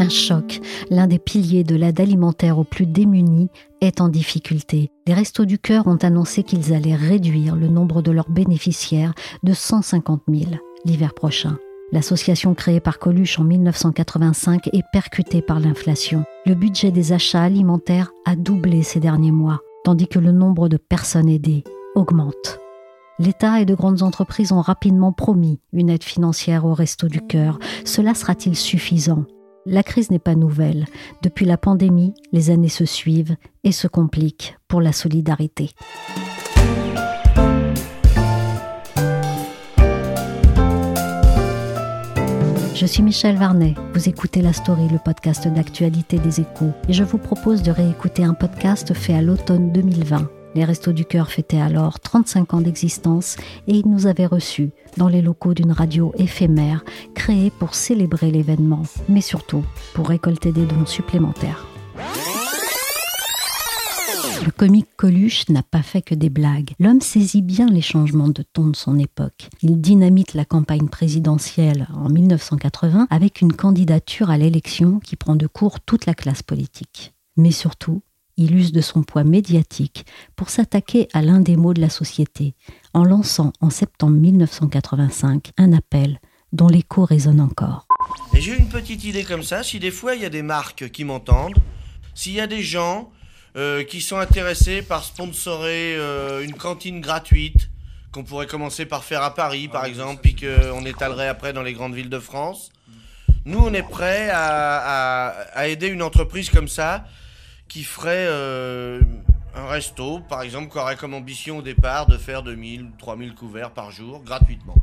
Un choc, l'un des piliers de l'aide alimentaire aux plus démunis, est en difficulté. Les Restos du Cœur ont annoncé qu'ils allaient réduire le nombre de leurs bénéficiaires de 150 000 l'hiver prochain. L'association créée par Coluche en 1985 est percutée par l'inflation. Le budget des achats alimentaires a doublé ces derniers mois, tandis que le nombre de personnes aidées augmente. L'État et de grandes entreprises ont rapidement promis une aide financière au Resto du Cœur. Cela sera-t-il suffisant? La crise n'est pas nouvelle. Depuis la pandémie, les années se suivent et se compliquent pour la solidarité. Je suis Michel Varnet. Vous écoutez La Story, le podcast d'actualité des échos. Et je vous propose de réécouter un podcast fait à l'automne 2020 les Restos du Cœur fêtaient alors 35 ans d'existence et ils nous avaient reçus dans les locaux d'une radio éphémère créée pour célébrer l'événement, mais surtout pour récolter des dons supplémentaires. Le comique Coluche n'a pas fait que des blagues. L'homme saisit bien les changements de ton de son époque. Il dynamite la campagne présidentielle en 1980 avec une candidature à l'élection qui prend de court toute la classe politique. Mais surtout, il use de son poids médiatique pour s'attaquer à l'un des maux de la société, en lançant en septembre 1985 un appel dont l'écho résonne encore. j'ai une petite idée comme ça, si des fois il y a des marques qui m'entendent, s'il y a des gens euh, qui sont intéressés par sponsorer euh, une cantine gratuite, qu'on pourrait commencer par faire à Paris par exemple, puis qu'on étalerait après dans les grandes villes de France, nous on est prêts à aider une entreprise comme ça qui ferait euh, un resto, par exemple, qui aurait comme ambition au départ de faire 2000 ou 3000 couverts par jour, gratuitement.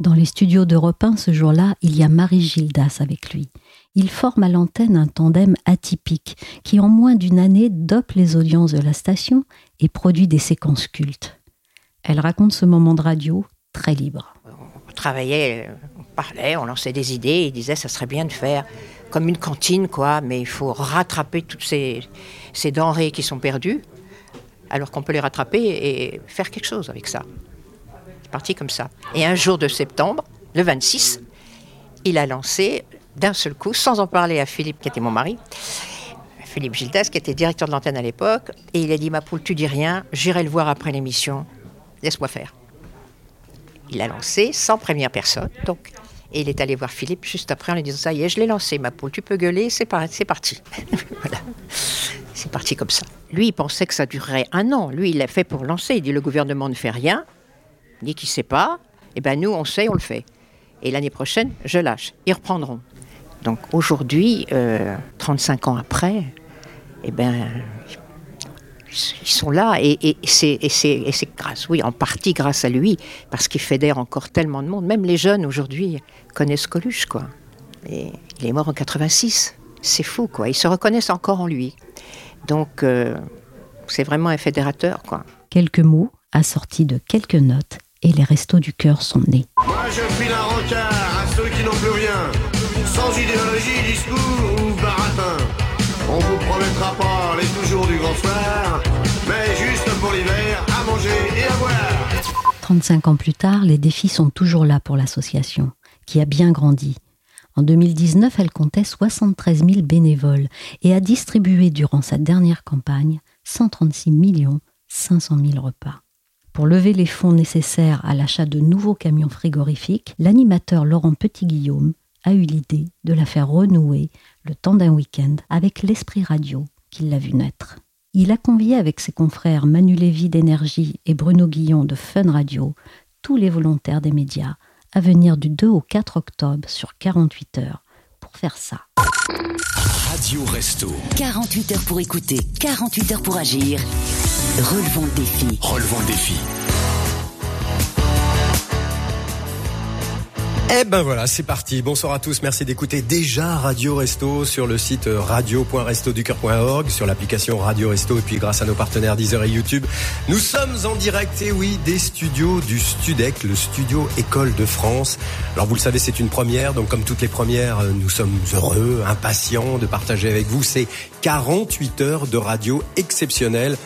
Dans les studios d'Europe 1, ce jour-là, il y a Marie Gildas avec lui. Il forme à l'antenne un tandem atypique qui, en moins d'une année, dope les audiences de la station et produit des séquences cultes. Elle raconte ce moment de radio très libre. On travaillait, on parlait, on lançait des idées, il disait ça serait bien de faire comme une cantine, quoi, mais il faut rattraper toutes ces, ces denrées qui sont perdues, alors qu'on peut les rattraper et faire quelque chose avec ça. C'est parti comme ça. Et un jour de septembre, le 26, il a lancé d'un seul coup, sans en parler à Philippe, qui était mon mari, Philippe Gildas, qui était directeur de l'antenne à l'époque, et il a dit Ma poule, tu dis rien, j'irai le voir après l'émission, laisse-moi faire. Il a lancé sans première personne, donc et il est allé voir Philippe juste après en lui disant Ça y est, je l'ai lancé, ma poule, tu peux gueuler, c'est parti. voilà. C'est parti comme ça. Lui, il pensait que ça durerait un an. Lui, il l'a fait pour lancer. Il dit Le gouvernement ne fait rien, ni qu'il ne sait pas. Eh bien, nous, on sait, on le fait. Et l'année prochaine, je lâche. Ils reprendront. Donc aujourd'hui, 35 euh, ans après, eh ben, ils sont là et, c'est grâce, oui, en partie grâce à lui, parce qu'il fédère encore tellement de monde. Même les jeunes aujourd'hui connaissent Coluche, quoi. Et il est mort en 86. C'est fou, quoi. Ils se reconnaissent encore en lui. Donc, euh, c'est vraiment un fédérateur, quoi. Quelques mots assortis de quelques notes et les restos du cœur sont nés. Moi, je un rencard 35 ans plus tard, les défis sont toujours là pour l'association, qui a bien grandi. En 2019, elle comptait 73 000 bénévoles et a distribué durant sa dernière campagne 136 millions 500 000 repas. Pour lever les fonds nécessaires à l'achat de nouveaux camions frigorifiques, l'animateur Laurent Petit-Guillaume a eu l'idée de la faire renouer le temps d'un week-end avec l'esprit radio qui l'a vu naître. Il a convié avec ses confrères Manu Lévy d'Énergie et Bruno Guillon de Fun Radio tous les volontaires des médias à venir du 2 au 4 octobre sur 48 heures pour faire ça. Radio Resto. 48 heures pour écouter, 48 heures pour agir. Relevons le défi. Relevons le défi. Eh ben voilà, c'est parti. Bonsoir à tous. Merci d'écouter déjà Radio Resto sur le site radio.restoducœur.org, sur l'application Radio Resto et puis grâce à nos partenaires Deezer et YouTube. Nous sommes en direct, et oui, des studios du Studec, le studio École de France. Alors vous le savez, c'est une première. Donc comme toutes les premières, nous sommes heureux, impatients de partager avec vous ces 48 heures de radio exceptionnelles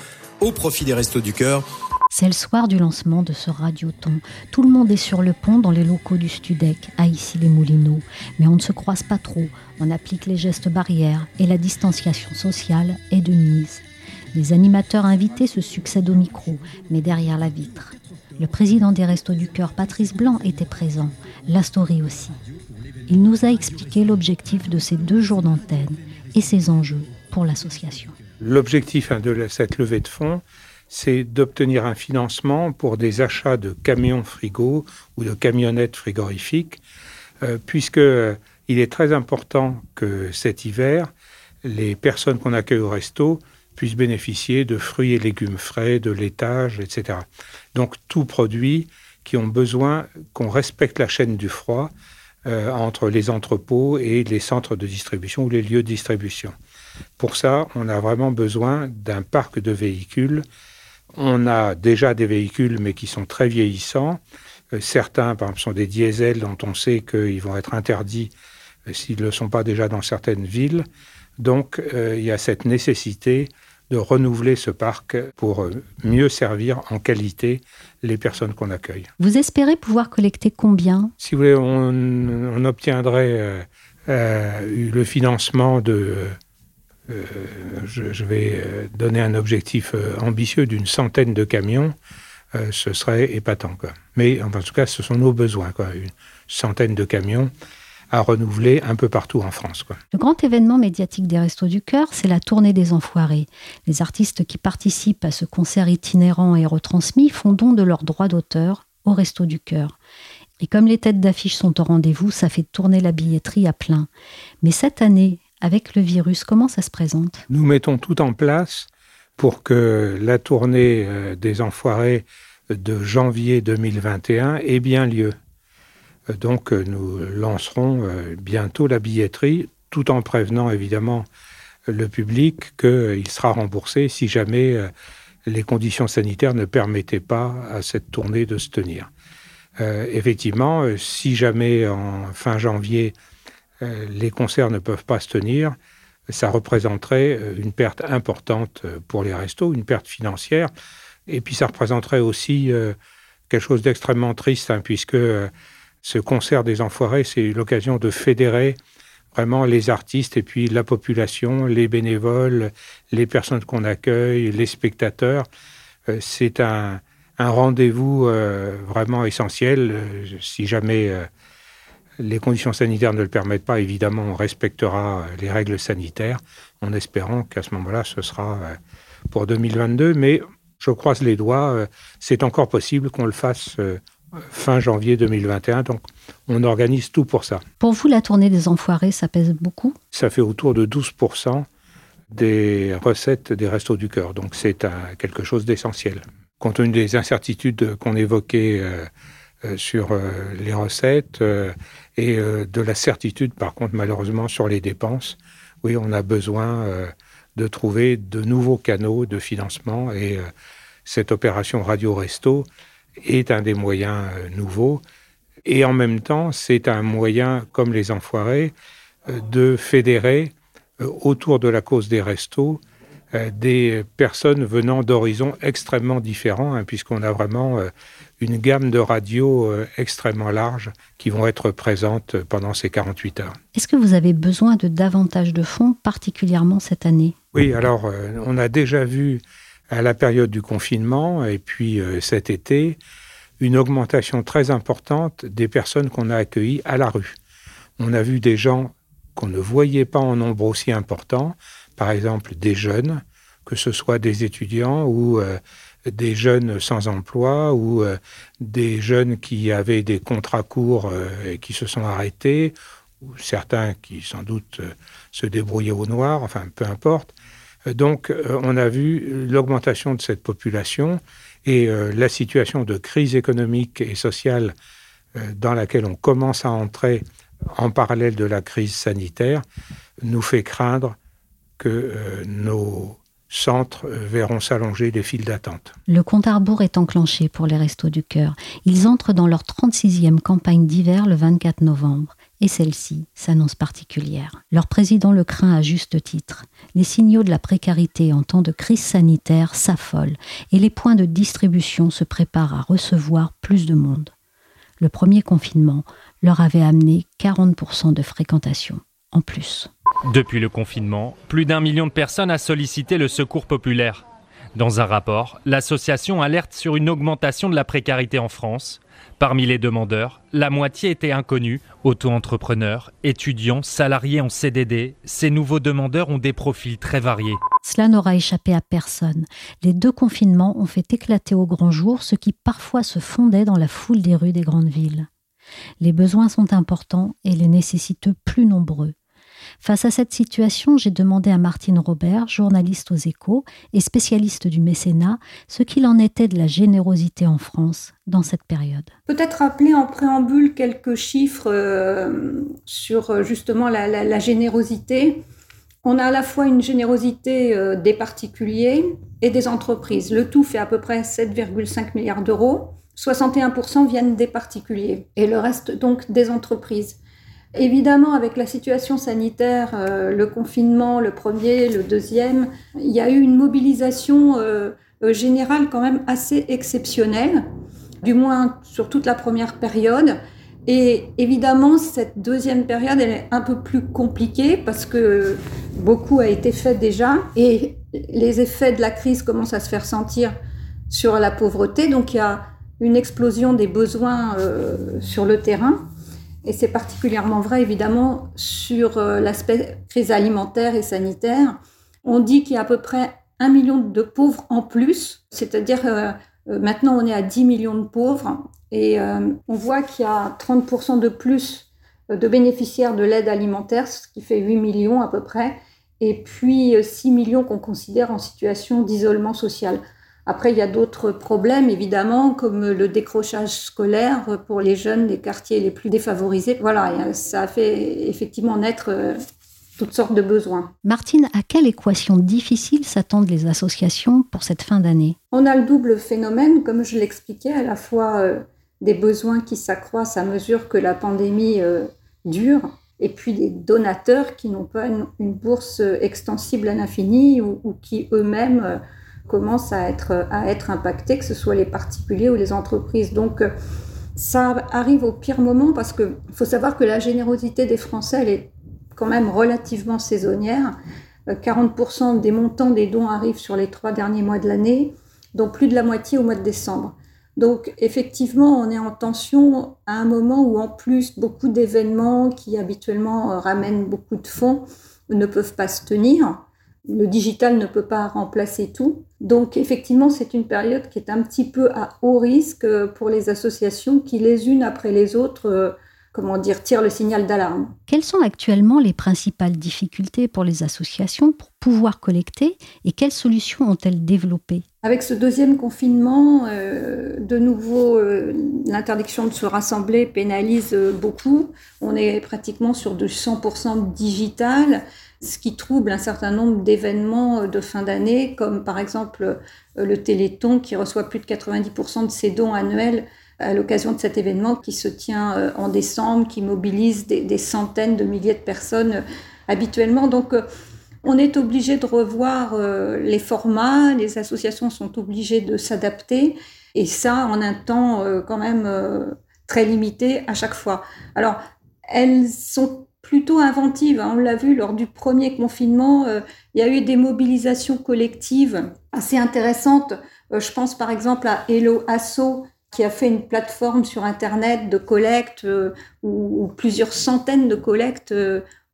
au profit des Restos du Cœur. C'est le soir du lancement de ce radioton. Tout le monde est sur le pont dans les locaux du Studec, à Issy-les-Moulineaux. Mais on ne se croise pas trop, on applique les gestes barrières et la distanciation sociale est de mise. Les animateurs invités se succèdent au micro, mais derrière la vitre. Le président des Restos du Cœur, Patrice Blanc, était présent, la story aussi. Il nous a expliqué l'objectif de ces deux jours d'antenne et ses enjeux pour l'association. L'objectif hein, de cette levée de fonds, c'est d'obtenir un financement pour des achats de camions frigo ou de camionnettes frigorifiques, euh, puisque euh, il est très important que cet hiver, les personnes qu'on accueille au resto puissent bénéficier de fruits et légumes frais, de laitage, etc. Donc tout produit qui ont besoin qu'on respecte la chaîne du froid euh, entre les entrepôts et les centres de distribution ou les lieux de distribution. Pour ça, on a vraiment besoin d'un parc de véhicules on a déjà des véhicules, mais qui sont très vieillissants. Euh, certains, par exemple, sont des diesels dont on sait qu'ils vont être interdits euh, s'ils ne le sont pas déjà dans certaines villes. Donc, euh, il y a cette nécessité de renouveler ce parc pour mieux servir en qualité les personnes qu'on accueille. Vous espérez pouvoir collecter combien? Si vous voulez, on, obtiendrait le financement de euh, je, vais euh, donner un objectif euh, ambitieux d'une centaine de camions, ce serait épatant. Mais en tout cas, ce sont nos besoins, une centaine de camions à renouveler un peu partout en France. Le grand événement médiatique des Restos du Cœur, c'est la tournée des Enfoirés. Les artistes qui participent à ce concert itinérant et retransmis font don de leurs droits d'auteur au Restos du Cœur. Et comme les têtes d'affiche sont au rendez-vous, ça fait tourner la billetterie à plein. Mais cette année, avec le virus Comment ça se présente? Nous mettons tout en place pour que la tournée euh, des Enfoirés de janvier 2021 ait bien lieu. Euh, donc euh, nous lancerons bientôt la billetterie, tout en prévenant évidemment le public qu'il sera remboursé si jamais les conditions sanitaires ne permettaient pas à cette tournée de se tenir. effectivement, si jamais en fin janvier les concerts ne peuvent pas se tenir, ça représenterait euh, une perte importante euh, pour les restos, une perte financière. Et puis ça représenterait aussi quelque chose d'extrêmement triste, hein, puisque ce concert des Enfoirés, c'est l'occasion de fédérer vraiment les artistes et puis la population, les bénévoles, les personnes qu'on accueille, les spectateurs. c'est un, rendez-vous vraiment essentiel. si jamais les conditions sanitaires ne le permettent pas, évidemment, on respectera euh, les règles sanitaires en espérant qu'à ce moment-là, ce sera euh, pour 2022. Mais je croise les doigts, euh, c'est encore possible qu'on le fasse fin janvier 2021. Donc, on organise tout pour ça. Pour vous, la tournée des Enfoirés, ça pèse beaucoup? Ça fait autour de 12% des recettes des Restos du Cœur. Donc, c'est quelque chose d'essentiel. Compte tenu des incertitudes qu'on évoquait sur les recettes et euh, de la certitude, par contre, malheureusement, sur les dépenses. Oui, on a besoin euh, de trouver de nouveaux canaux de financement et euh, cette opération Radio Resto est un des moyens nouveaux. Et en même temps, c'est un moyen, comme les enfoirés, de fédérer autour de la cause des restos des personnes venant d'horizons extrêmement différents, hein, puisqu'on a vraiment une gamme de radios euh, extrêmement large qui vont être présentes pendant ces 48 heures. Est-ce que vous avez besoin de davantage de fonds, particulièrement cette année? Oui, alors euh, on a déjà vu à la période du confinement et puis euh, cet été une augmentation très importante des personnes qu'on a accueillies à la rue. On a vu des gens qu'on ne voyait pas en nombre aussi important, par exemple des jeunes, que ce soit des étudiants ou des jeunes sans emploi ou euh, des jeunes qui avaient des contrats courts euh, et qui se sont arrêtés, ou certains qui sans doute euh, se débrouillaient au noir, enfin peu importe. Donc on a vu l'augmentation de cette population et la situation de crise économique et sociale dans laquelle on commence à entrer en parallèle de la crise sanitaire nous fait craindre que nos centres euh, verront s'allonger des files d'attente. Le compte à rebours est enclenché pour les Restos du Cœur. Ils entrent dans leur 36e campagne d'hiver le 24 novembre. et celle-ci s'annonce particulière. Leur président le craint à juste titre. Les signaux de la précarité en temps de crise sanitaire s'affolent et les points de distribution se préparent à recevoir plus de monde. Le premier confinement leur avait amené 40% de fréquentation en plus. Depuis le confinement, plus d'un million de personnes a sollicité le secours populaire. Dans un rapport, l'association alerte sur une augmentation de la précarité en France. Parmi les demandeurs, la moitié était inconnue, auto-entrepreneurs, étudiants, salariés en CDD. Ces nouveaux demandeurs ont des profils très variés. Cela n'aura échappé à personne. Les deux confinements ont fait éclater au grand jour ce qui parfois se fondait dans la foule des rues des grandes villes. Les besoins sont importants et les nécessiteux plus nombreux. Face à cette situation, j'ai demandé à Martine Robert, journaliste aux échos et spécialiste du mécénat, ce qu'il en était de la générosité en France dans cette période. Peut-être rappeler en préambule quelques chiffres euh, sur euh, justement la, générosité. On a à la fois une générosité euh, des particuliers et des entreprises. Le tout fait à peu près 7,5 milliards d'euros. 61% viennent des particuliers et le reste donc des entreprises. Évidemment, avec la situation sanitaire, euh, le confinement, le premier, le deuxième, il y a eu une mobilisation euh, euh, générale quand même assez exceptionnelle, du moins sur toute la première période. Et évidemment, cette deuxième période, elle est un peu plus compliquée parce que beaucoup a été fait déjà et les effets de la crise commencent à se faire sentir sur la pauvreté. Donc il y a une explosion des besoins sur le terrain. Et c'est particulièrement vrai, évidemment, sur euh, l'aspect crise alimentaire et sanitaire. On dit qu'il y a à peu près un million de pauvres en plus, c'est-à-dire euh, euh, maintenant on est à 10 millions de pauvres et on voit qu'il y a 30% de plus de bénéficiaires de l'aide alimentaire, ce qui fait 8 millions à peu près, et puis 6 millions qu'on considère en situation d'isolement social. Après, il y a d'autres problèmes, évidemment, comme le décrochage scolaire pour les jeunes des quartiers les plus défavorisés. Voilà, ça a fait effectivement naître euh, toutes sortes de besoins. Martine, à quelle équation difficile s'attendent les associations pour cette fin d'année? On a le double phénomène, comme je l'expliquais, à la fois euh, des besoins qui s'accroissent à mesure que la pandémie euh, dure, et puis des donateurs qui n'ont pas une, bourse extensible à l'infini ou, qui eux-mêmes commencent à être, à être que ce soit les particuliers ou les entreprises. Donc, ça arrive au pire moment parce qu'il faut savoir que la générosité des Français, elle est quand même relativement saisonnière. 40% euh, des montants des dons arrivent sur les trois derniers mois de l'année, dont plus de la moitié au mois de décembre. Donc effectivement, on est en tension à un moment où en plus beaucoup d'événements qui habituellement euh, ramènent beaucoup de fonds ne peuvent pas se tenir le digital ne peut pas remplacer tout. Donc effectivement, c'est une période qui est un petit peu à haut risque pour les associations qui, les unes après les autres, euh, comment dire, tirent le signal d'alarme. Quelles sont actuellement les principales difficultés pour les associations pour pouvoir collecter et quelles solutions ont-elles développées? Avec ce deuxième confinement, euh, de nouveau, euh, l'interdiction de se rassembler pénalise beaucoup. On est pratiquement sur du 100% digital ce qui trouble un certain nombre d'événements euh, de fin d'année, comme par exemple euh, le Téléthon qui reçoit plus de 90% de ses dons annuels à l'occasion de cet événement qui se tient euh, en décembre, qui mobilise des, centaines de milliers de personnes habituellement. Donc, on est obligé de revoir les formats, les associations sont obligées de s'adapter, et ça en un temps quand même très limité à chaque fois. Alors, elles sont plutôt inventive. Hein. On l'a vu lors du premier confinement, euh, il y a eu des mobilisations collectives assez intéressantes. Euh, je pense par exemple à Hello Asso qui a fait une plateforme sur Internet de collecte euh, où, plusieurs centaines de collectes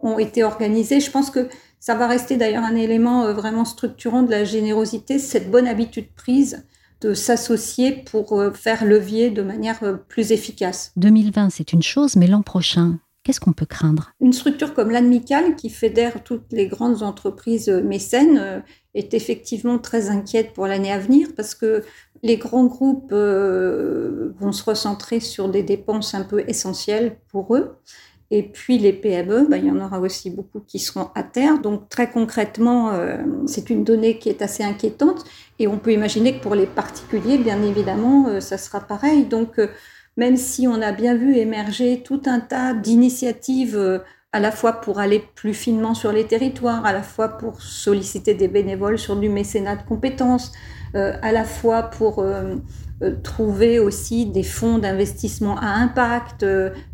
ont été organisées. Je pense que ça va rester d'ailleurs un élément vraiment structurant de la générosité, cette bonne habitude prise de s'associer pour faire levier de manière plus efficace. 2020, c'est une chose, mais l'an prochain, Qu'est-ce qu'on peut craindre? Une structure comme l'AMICAL, qui fédère toutes les grandes entreprises mécènes, euh, est effectivement très inquiète pour l'année à venir parce que les grands groupes euh, vont se recentrer sur des dépenses un peu essentielles pour eux. Et puis les PME, ben, il y en aura aussi beaucoup qui seront à terre. Donc très concrètement, euh, c'est une donnée qui est assez inquiétante. Et on peut imaginer que pour les particuliers, bien évidemment, ça sera pareil. Donc même si on a bien vu émerger tout un tas d'initiatives euh, à la fois pour aller plus finement sur les territoires, à la fois pour solliciter des bénévoles sur du mécénat de compétences, euh, à la fois pour euh, trouver aussi des fonds d'investissement à impact,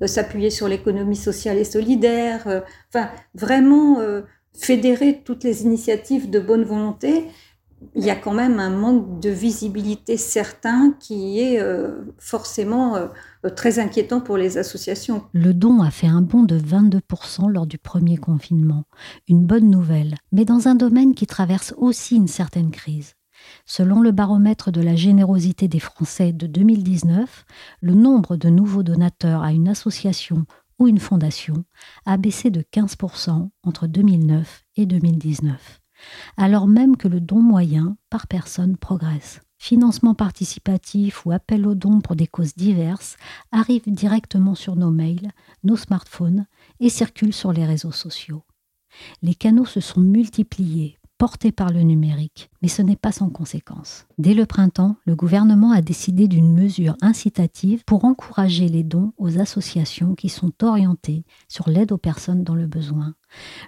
s'appuyer sur l'économie sociale et solidaire, enfin vraiment fédérer toutes les initiatives de bonne volonté il y a quand même un manque de visibilité certain qui est euh, forcément euh, très inquiétant pour les associations. Le don a fait un bond de 22% lors du premier confinement. Une bonne nouvelle, mais dans un domaine qui traverse aussi une certaine crise. Selon le baromètre de la générosité des Français de 2019, le nombre de nouveaux donateurs à une association ou une fondation a baissé de 15% entre 2009 et 2019 alors même que le don moyen par personne progresse. Financement participatif ou appel aux dons pour des causes diverses arrivent directement sur nos mails, nos smartphones et circulent sur les réseaux sociaux. Les canaux se sont multipliés porté par le numérique, mais ce n'est pas sans conséquence. Dès le printemps, le gouvernement a décidé d'une mesure incitative pour encourager les dons aux associations qui sont orientées sur l'aide aux personnes dans le besoin.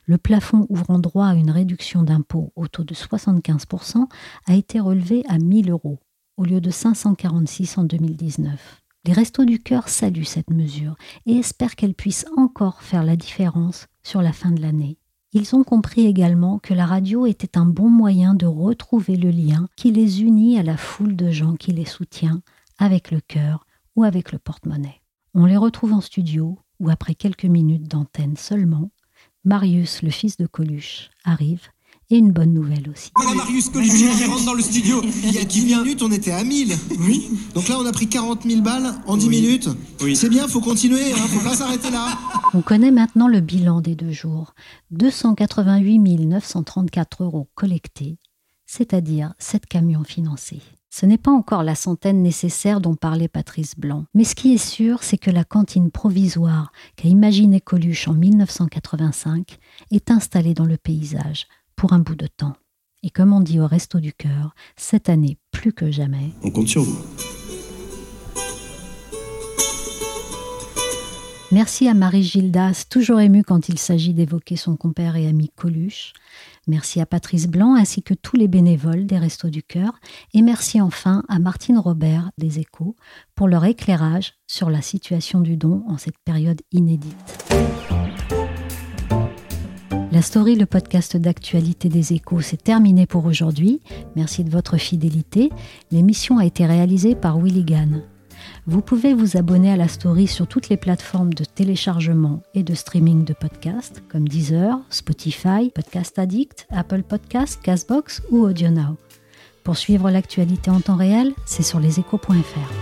Le plafond ouvrant droit à une réduction d'impôt au taux de 75% a été relevé à 1000 euros au lieu de 546 en 2019. Les Restos du Cœur saluent cette mesure et espèrent qu'elle puisse encore faire la différence sur la fin de l'année. Ils ont compris également que la radio était un bon moyen de retrouver le lien qui les unit à la foule de gens qui les soutient, avec le cœur ou avec le porte-monnaie. On les retrouve en studio, où après quelques minutes d'antenne seulement, Marius, le fils de Coluche, arrive et une bonne nouvelle aussi. Voilà Marius Coluche qui rentre dans le studio. Il y a 10 minutes, on était à 1000. Oui. Donc là, on a pris 40 000 balles en 10 minutes. Oui. C'est bien, faut continuer, hein, faut pas s'arrêter là. On connaît maintenant le bilan des deux jours. 288 934 euros collectés, c'est-à-dire 7 camions financés. Ce n'est pas encore la centaine nécessaire dont parlait Patrice Blanc. Mais ce qui est sûr, c'est que la cantine provisoire qu'a imaginé Coluche en 1985 est installée dans le paysage pour un bout de temps. Et comme on dit au Resto du Cœur, cette année plus que jamais. On compte sur vous. Merci à Marie Gildas, toujours émue quand il s'agit d'évoquer son compère et ami Coluche. Merci à Patrice Blanc ainsi que tous les bénévoles des Restos du Cœur. Et merci enfin à Martine Robert des Échos pour leur éclairage sur la situation du don en cette période inédite. La story, le podcast d'actualité des échos, c'est terminé pour aujourd'hui. Merci de votre fidélité. L'émission a été réalisée par Willy Gann. Vous pouvez vous abonner à la story sur toutes les plateformes de téléchargement et de streaming de podcasts comme Deezer, Spotify, Podcast Addict, Apple Podcasts, Castbox ou AudioNow. Pour suivre l'actualité en temps réel, c'est sur leséchos.fr.